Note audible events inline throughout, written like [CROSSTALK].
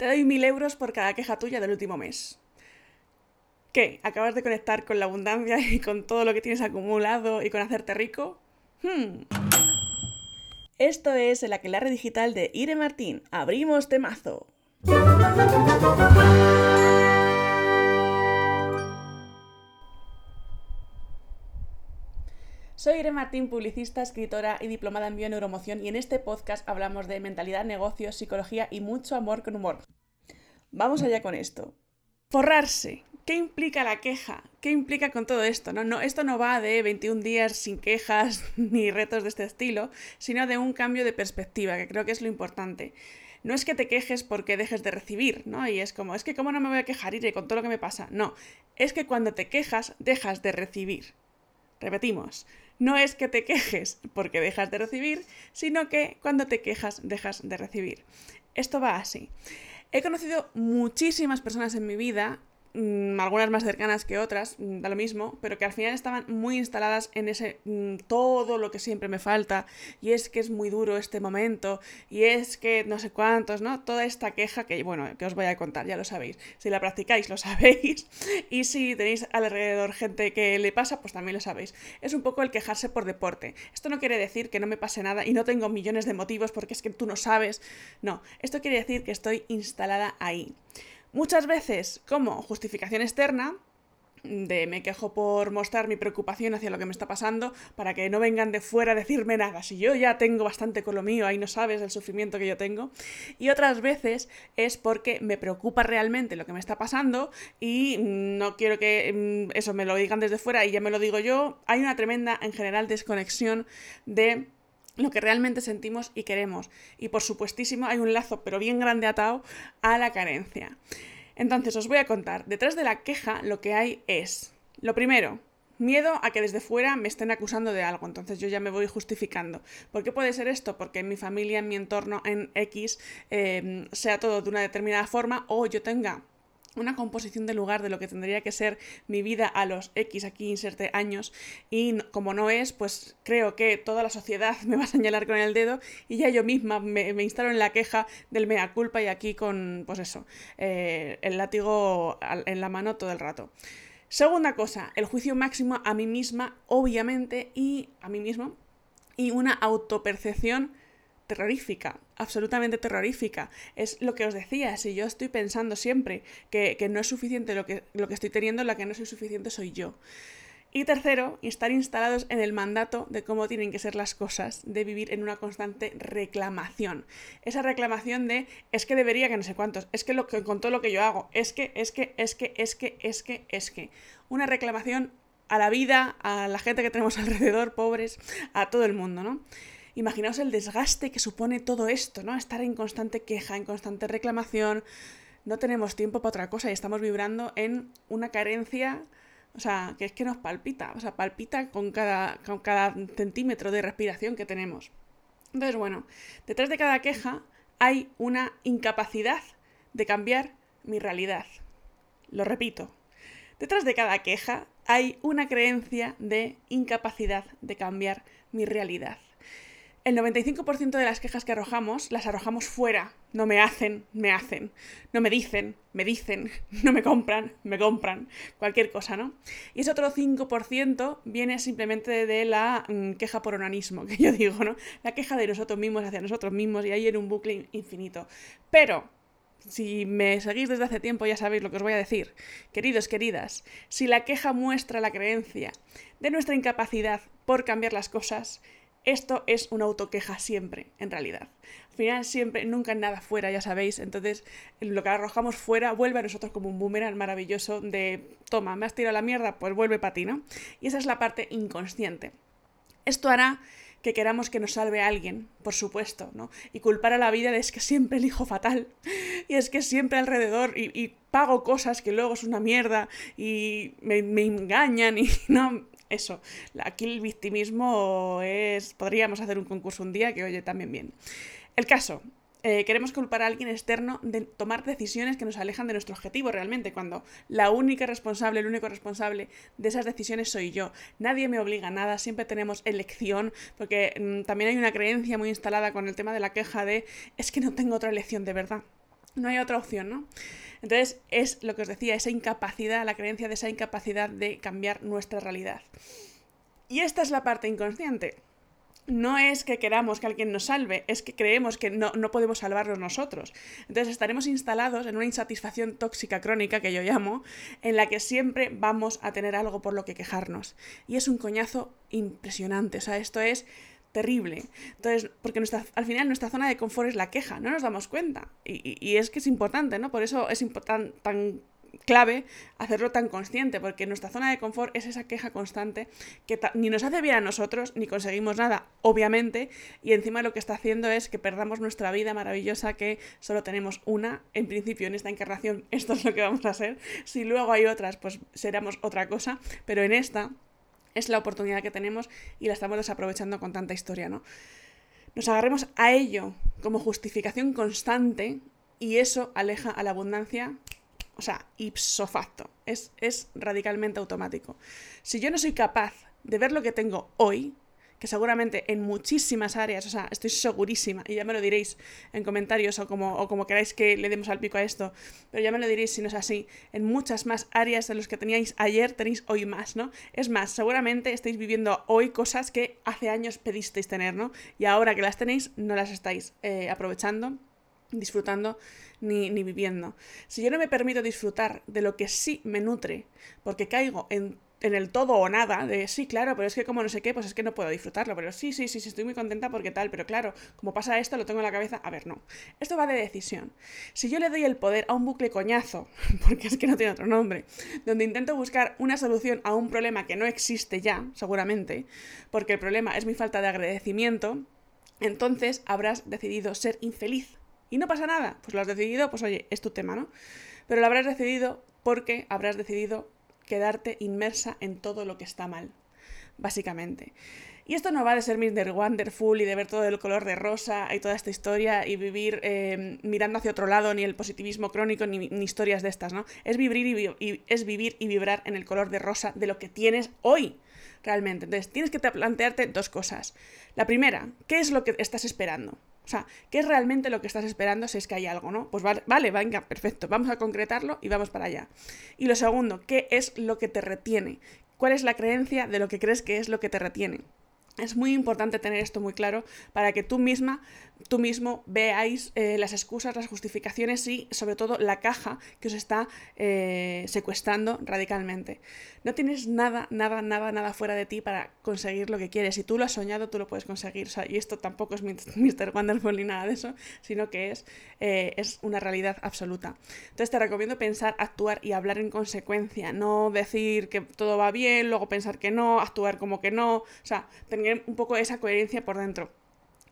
te doy mil euros por cada queja tuya del último mes. ¿Qué? ¿Acabas de conectar con la abundancia y con todo lo que tienes acumulado y con hacerte rico? Hmm. Esto es el aquelarre digital de Ire Martín. Abrimos temazo. Soy Irene Martín, publicista, escritora y diplomada en bioneuromoción y en este podcast hablamos de mentalidad, negocios, psicología y mucho amor con humor. Vamos allá con esto. Forrarse. ¿Qué implica la queja? ¿Qué implica con todo esto? No, no, esto no va de 21 días sin quejas [LAUGHS] ni retos de este estilo, sino de un cambio de perspectiva, que creo que es lo importante no es que te quejes porque dejes de recibir, ¿no? Y es como, es que cómo no me voy a quejar, Irene, con todo lo que me pasa. No, es que cuando te quejas, dejas de recibir. Repetimos, no es que te quejes porque dejas de recibir, sino que cuando te quejas dejas de recibir. Esto va así. He conocido muchísimas personas en mi vida Mm, algunas más cercanas que otras, mm, da lo mismo, pero que al final estaban muy instaladas en ese mm, todo lo que siempre me falta, y es que es muy duro este momento, y es que no sé cuántos, ¿no? Toda esta queja que, bueno, que os voy a contar, ya lo sabéis. Si la practicáis, lo sabéis, [LAUGHS] y si tenéis alrededor gente que le pasa, pues también lo sabéis. Es un poco el quejarse por deporte. Esto no quiere decir que no me pase nada y no tengo millones de motivos porque es que tú no sabes. No, esto quiere decir que estoy instalada ahí. Muchas veces como justificación externa, de me quejo por mostrar mi preocupación hacia lo que me está pasando, para que no vengan de fuera a decirme nada, si yo ya tengo bastante con lo mío, ahí no sabes el sufrimiento que yo tengo. Y otras veces es porque me preocupa realmente lo que me está pasando y no quiero que mm, eso me lo digan desde fuera y ya me lo digo yo. Hay una tremenda, en general, desconexión de lo que realmente sentimos y queremos. Y por supuestísimo hay un lazo, pero bien grande atado, a la carencia. Entonces os voy a contar, detrás de la queja lo que hay es, lo primero, miedo a que desde fuera me estén acusando de algo, entonces yo ya me voy justificando. ¿Por qué puede ser esto? Porque en mi familia, en mi entorno, en X, eh, sea todo de una determinada forma o yo tenga una composición de lugar de lo que tendría que ser mi vida a los X, aquí inserte años, y como no es, pues creo que toda la sociedad [LAUGHS] me va a señalar con el dedo y ya yo misma me, instalo en la queja del mea culpa y aquí con, pues eso, eh, el látigo en la mano todo el rato. Segunda cosa, el juicio máximo a mí misma, obviamente, y a mí mismo, y una autopercepción terrorífica, absolutamente terrorífica. Es lo que os decía, si yo estoy pensando siempre que, no es suficiente lo que, lo que estoy teniendo, la que no soy suficiente soy yo. Y tercero, estar instalados en el mandato de cómo tienen que ser las cosas, de vivir en una constante reclamación. Esa reclamación de es que debería que no sé cuántos, es que, lo que con todo lo que yo hago, es que, es que, es que, es que, es que, es que. Una reclamación a la vida, a la gente que tenemos [LAUGHS] alrededor, pobres, a todo el mundo, ¿no? Imaginaos el desgaste que supone todo esto, ¿no? Estar en constante queja, en constante reclamación. No tenemos tiempo para otra cosa y estamos vibrando en una carencia, o sea, que es que nos palpita, o sea, palpita con cada, con cada centímetro de respiración que tenemos. Entonces, bueno, detrás de cada queja hay una incapacidad de cambiar mi realidad. Lo repito, detrás de cada queja hay una creencia de incapacidad de cambiar mi realidad el 95% de las quejas que arrojamos las arrojamos fuera. No me hacen, me hacen. No me dicen, me dicen. [LAUGHS] No me compran, me compran. Cualquier cosa, ¿no? Y ese otro 5% viene simplemente de la mm, queja por onanismo, [LAUGHS] que yo digo, ¿no? La queja de nosotros mismos hacia nosotros mismos y ahí en un bucle infinito. Pero, si me seguís desde hace tiempo ya sabéis lo que os voy a decir. Queridos, queridas, si la queja muestra la creencia de nuestra incapacidad por cambiar las cosas, esto es una autoqueja siempre, en realidad. Al final siempre, nunca nada fuera, ya sabéis. Entonces, lo que arrojamos fuera vuelve a nosotros como un boomerang maravilloso de, toma, me has tirado la mierda, pues vuelve para ti, ¿no? Y esa es la parte inconsciente. Esto hará que queramos que nos salve alguien, por supuesto, ¿no? Y culpar a la vida de es que siempre elijo fatal, y es que siempre alrededor, y, pago cosas que luego es una mierda, y me, me engañan, y [LAUGHS] no, eso, aquí el victimismo es... Podríamos hacer un concurso un día que oye también bien. El caso, eh, queremos culpar a alguien externo de tomar decisiones que nos alejan de nuestro objetivo realmente, cuando la única responsable, el único responsable de esas decisiones soy yo. Nadie me obliga a nada, siempre tenemos elección, porque mm, también hay una creencia muy instalada con el tema de la queja de es que no tengo otra elección de verdad. No hay otra opción, ¿no? Entonces es lo que os decía, esa incapacidad, la creencia de esa incapacidad de cambiar nuestra realidad. Y esta es la parte inconsciente. No es que queramos que alguien nos salve, es que creemos que no, no podemos salvarnos nosotros. Entonces estaremos instalados en una insatisfacción tóxica crónica, que yo llamo, en la que siempre vamos a tener algo por lo que quejarnos. Y es un coñazo impresionante. O sea, esto es terrible. Entonces, porque nuestra, al final nuestra zona de confort es la queja, no nos damos cuenta. Y, es que es importante, ¿no? Por eso es tan, tan clave hacerlo tan consciente, porque nuestra zona de confort es esa queja constante que ni nos hace bien a nosotros, ni conseguimos nada, obviamente, y encima lo que está haciendo es que perdamos nuestra vida maravillosa, que solo tenemos una, en principio en esta encarnación [LAUGHS] esto es lo que vamos a hacer, si luego hay otras, pues seremos otra cosa, pero en esta es la oportunidad que tenemos y la estamos desaprovechando con tanta historia, ¿no? Nos agarremos a ello como justificación constante y eso aleja a la abundancia, o sea, ipso facto, es, es radicalmente automático. Si yo no soy capaz de ver lo que tengo hoy, que seguramente en muchísimas áreas, o sea, estoy segurísima, y ya me lo diréis en comentarios o como, o como queráis que le demos al pico a esto, pero ya me lo diréis si no es así, en muchas más áreas de los que teníais ayer tenéis hoy más, ¿no? Es más, seguramente estáis viviendo hoy cosas que hace años pedisteis tener, ¿no? Y ahora que las tenéis, no las estáis eh, aprovechando disfrutando ni, ni, viviendo. Si yo no me permito disfrutar de lo que sí me nutre, porque caigo en en el todo o nada, de sí, claro, pero es que como no sé qué, pues es que no puedo disfrutarlo, pero sí, sí, sí, sí, estoy muy contenta porque tal, pero claro, como pasa esto, lo tengo en la cabeza, a ver, no. Esto va de decisión. Si yo le doy el poder a un bucle coñazo, [LAUGHS] porque es que no tiene otro nombre, donde intento buscar una solución a un problema que no existe ya, seguramente, porque el problema es mi falta de agradecimiento, entonces habrás decidido ser infeliz. Y no pasa nada, pues lo has decidido, pues oye, es tu tema, ¿no? Pero lo habrás decidido porque habrás decidido quedarte inmersa en todo lo que está mal, básicamente. Y esto no va de ser Mr. Wonderful y de ver todo el color de rosa y toda esta historia y vivir eh, mirando hacia otro lado, ni el positivismo crónico, ni, historias de estas, ¿no? Es vivir, y, es vivir y vibrar en el color de rosa de lo que tienes hoy, realmente. Entonces, tienes que plantearte dos cosas. La primera, ¿qué es lo que estás esperando? O sea, ¿qué es realmente lo que estás esperando si es que hay algo, no? Pues vale, vale, venga, perfecto, vamos a concretarlo y vamos para allá. Y lo segundo, ¿qué es lo que te retiene? ¿Cuál es la creencia de lo que crees que es lo que te retiene? Es muy importante tener esto muy claro para que tú misma, tú mismo veáis eh, las excusas, las justificaciones y sobre todo la caja que os está eh, secuestrando radicalmente. No tienes nada, nada, nada, nada fuera de ti para conseguir lo que quieres. Si tú lo has soñado, tú lo puedes conseguir. y esto tampoco es Mr. [LAUGHS] Wonderful ni nada de eso, sino que es, eh, es una realidad absoluta. Entonces te recomiendo pensar, actuar y hablar en consecuencia. No decir que todo va bien, luego pensar que no, actuar como que no. O sea, tener un poco esa coherencia por dentro.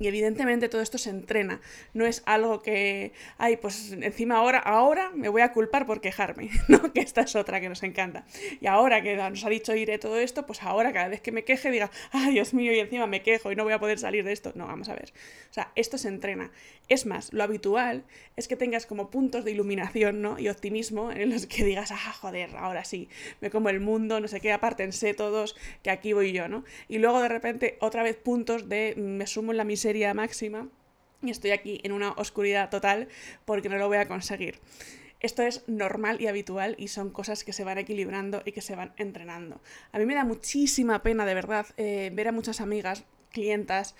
Y evidentemente todo esto se entrena, no es algo que, ay, pues encima ahora, ahora me voy a culpar por quejarme, [LAUGHS] ¿no? Que esta es otra que nos encanta. Y ahora que nos ha dicho Ire todo esto, pues ahora cada vez que me queje diga, ay, Dios mío, y encima me quejo y no voy a poder salir de esto. No, vamos a ver. O sea, esto se entrena. Es más, lo habitual es que tengas como puntos de iluminación, ¿no? Y optimismo en los que digas, ah, joder, ahora sí, me como el mundo, no sé qué, apártense todos, que aquí voy yo, ¿no? Y luego de repente otra vez puntos de me sumo en la miseria máxima y estoy aquí en una oscuridad total porque no lo voy a conseguir. Esto es normal y habitual y son cosas que se van equilibrando y que se van entrenando. A mí me da muchísima pena, de verdad, eh, ver a muchas amigas, clientas,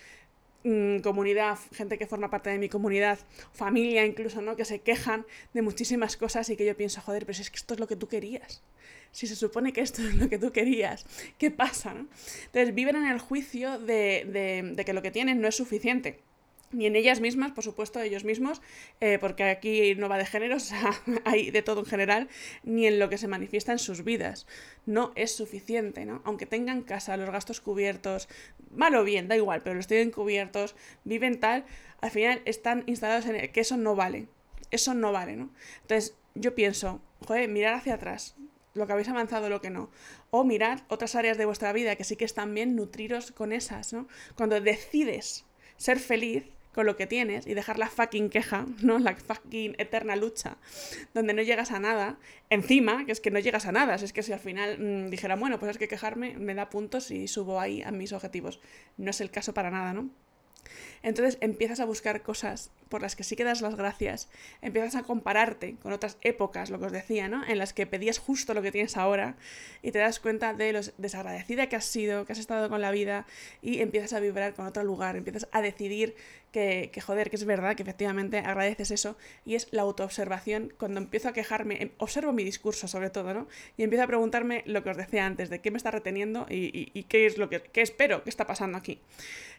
mm, comunidad, gente que forma parte de mi comunidad, familia incluso, ¿no? Que se quejan de muchísimas cosas y que yo pienso, joder, pero es que esto es lo que tú querías si se supone que esto [LAUGHS] es lo que tú querías, ¿qué pasa? Entonces viven en el juicio de, que lo que tienen no es suficiente ni en ellas mismas, por supuesto, ellos mismos, eh, porque aquí no va de género, [LAUGHS] o sea, hay de todo en general, ni en lo que se manifiesta en sus vidas. No es suficiente, ¿no? Aunque tengan casa, los gastos cubiertos, mal o bien, da igual, pero los tienen cubiertos, viven tal, al final están instalados en el que eso no vale. Eso no vale, ¿no? Entonces, yo pienso, joder, mirar hacia atrás, lo que habéis avanzado, lo que no. O mirad otras áreas de vuestra vida que sí que están bien, nutriros con esas, ¿no? Cuando decides ser feliz con lo que tienes y dejar la fucking queja, ¿no? La fucking eterna lucha, donde no llegas a nada, encima, que es que no llegas a nada, es que si al final mm, dijera, bueno, pues es que quejarme me da puntos y subo ahí a mis objetivos. No es el caso para nada, ¿no? Entonces empiezas a buscar cosas por las que sí que das las gracias, empiezas a compararte con otras épocas, lo que os decía, ¿no? En las que pedías justo lo que tienes ahora y te das cuenta de lo desagradecida que has sido, que has estado con la vida y empiezas a vibrar con otro lugar, empiezas a decidir que, que joder, que es verdad, que efectivamente agradeces eso y es la autoobservación. Cuando empiezo a quejarme, em, observo mi discurso sobre todo, ¿no? Y empiezo a preguntarme lo que os decía antes, de qué me está reteniendo y, y qué es lo que qué espero que está pasando aquí.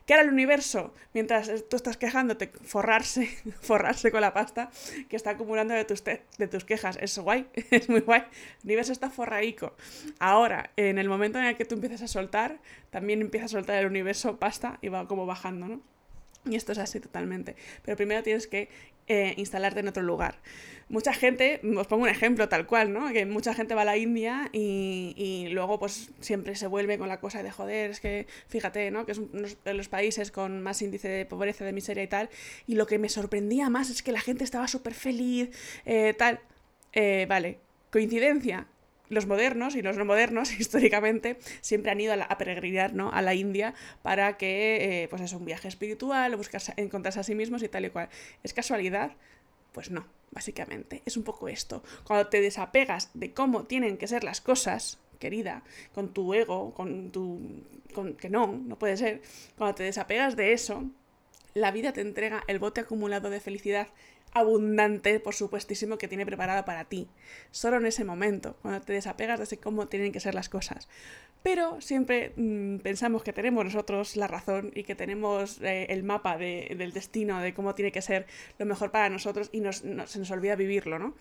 ¿Qué hará el universo mientras tú estás quejándote? Forrarse, [LAUGHS] forrarse con la pasta que está acumulando de tus, de tus quejas. Es guay, [LAUGHS] es muy guay. El universo está forraico. Ahora, en el momento en el que tú empiezas a soltar, también empieza a soltar el universo pasta y va como bajando, ¿no? Y esto es así totalmente. Pero primero tienes que eh, instalarte en otro lugar. Mucha gente, os pongo un ejemplo tal cual, ¿no? Que mucha gente va a la India y, luego pues siempre se vuelve con la cosa de joder, es que fíjate, ¿no? Que es uno de los países con más índice de pobreza, de miseria y tal. Y lo que me sorprendía más es que la gente estaba súper feliz, eh, tal. Eh, vale, coincidencia, los modernos y los no modernos [LAUGHS] históricamente siempre han ido a, peregrinar ¿no? a la India para que eh, pues es un viaje espiritual, buscar encontrarse a sí mismos y tal y cual. ¿Es casualidad? Pues no, básicamente. Es un poco esto. Cuando te desapegas de cómo tienen que ser las cosas, querida, con tu ego, con tu... Con, que no, no puede ser. Cuando te desapegas de eso, la vida te entrega el bote acumulado de felicidad abundante, por supuestísimo, que tiene preparada para ti. Solo en ese momento, cuando te desapegas de cómo tienen que ser las cosas. Pero siempre mm, pensamos que tenemos nosotros la razón y que tenemos eh, el mapa del destino, de cómo tiene que ser lo mejor para nosotros y nos, se nos olvida vivirlo, ¿no?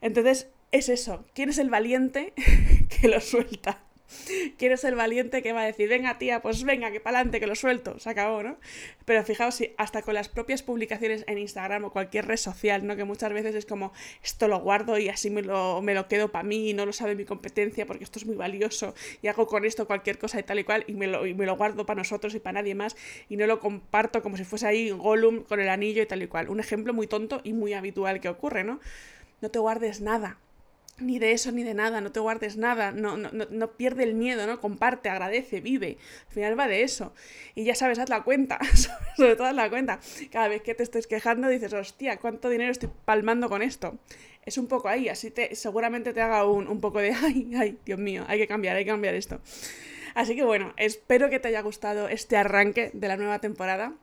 Entonces, es eso. ¿Quién es el valiente [LAUGHS] que lo suelta? [LAUGHS] Quiero ser valiente que va a decir, venga tía, pues venga, que para adelante, que lo suelto, se acabó, ¿no? Pero fijaos, si hasta con las propias publicaciones en Instagram o cualquier red social, ¿no? Que muchas veces es como, esto lo guardo y así me lo, me lo quedo para mí y no lo sabe mi competencia porque esto es muy valioso y hago con esto cualquier cosa y tal y cual y me lo, y me lo guardo para nosotros y para nadie más y no lo comparto como si fuese ahí Gollum con el anillo y tal y cual. Un ejemplo muy tonto y muy habitual que ocurre, ¿no? No te guardes nada ni de eso ni de nada, no te guardes nada, no, no, no, pierde el miedo, ¿no? Comparte, agradece, vive. Al final va de eso. Y ya sabes, haz la cuenta, [LAUGHS] sobre todo haz la cuenta. Cada vez que te estés quejando dices, hostia, ¿cuánto dinero estoy palmando con esto? Es un poco ahí, así te, seguramente te haga un, un poco de, [LAUGHS] ay, ay, Dios mío, hay que cambiar, hay que cambiar esto. Así que bueno, espero que te haya gustado este arranque de la nueva temporada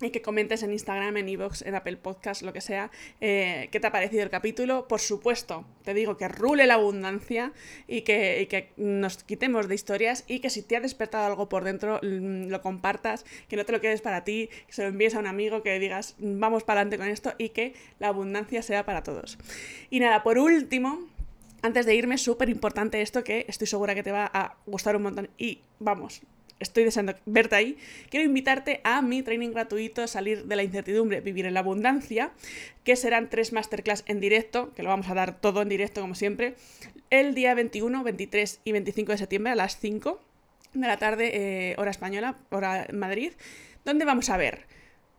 y que comentes en Instagram, en Evox, en Apple Podcast, lo que sea, eh, qué te ha parecido el capítulo. Por supuesto, te digo que rule la abundancia y que, que, nos quitemos de historias y que si te ha despertado algo por dentro, mm, lo compartas, que no te lo quedes para ti, que se lo envíes a un amigo, que digas, vamos para adelante con esto y que la abundancia sea para todos. Y nada, por último, antes de irme, súper importante esto que estoy segura que te va a gustar un montón y vamos, estoy deseando verte ahí, quiero invitarte a mi training gratuito Salir de la incertidumbre, vivir en la abundancia, que serán tres masterclass en directo, que lo vamos a dar todo en directo como siempre, el día 21, 23 y 25 de septiembre a las 5 de la tarde, eh, hora española, hora Madrid, donde vamos a ver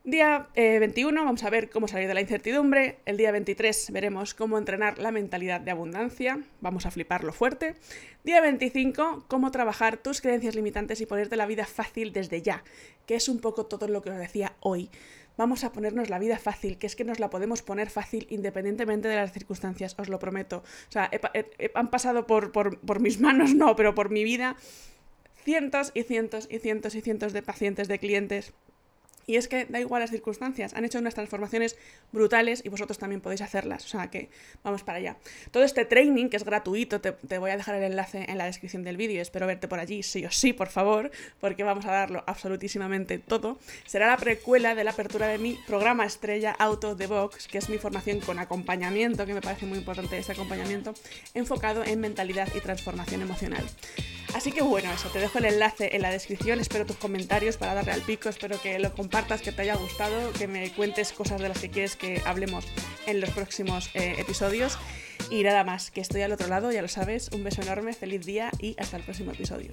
Día 21 eh, vamos a ver cómo salir de la incertidumbre. El día 23 veremos cómo entrenar la mentalidad de abundancia. Vamos a fliparlo fuerte. Día 25, cómo trabajar tus creencias limitantes y ponerte la vida fácil desde ya, que es un poco todo lo que os decía hoy. Vamos a ponernos la vida fácil, que es que nos la podemos poner fácil independientemente de las circunstancias, os lo prometo. O sea, han pasado por, por mis manos, [LAUGHS] no, pero por mi vida cientos y cientos y cientos y cientos de pacientes, de clientes y es que da igual las circunstancias, han hecho unas transformaciones brutales y vosotros también podéis hacerlas, o sea que vamos para allá. Todo este training, que es gratuito, te, voy a dejar el enlace en la descripción del vídeo, espero verte por allí, sí o sí, por favor, porque vamos a darlo absolutísimamente todo. Será la precuela de la apertura de mi programa estrella Auto the Box, que es mi formación con acompañamiento, que me parece muy importante ese acompañamiento, enfocado en mentalidad y transformación emocional. Así que bueno, eso, te dejo el enlace en la descripción, espero tus comentarios para darle al pico, espero que lo compartas, que te haya gustado, que me cuentes cosas de las que quieres que hablemos en los próximos eh, episodios. Y nada más, que estoy al otro lado, ya lo sabes, un beso enorme, feliz día y hasta el próximo episodio.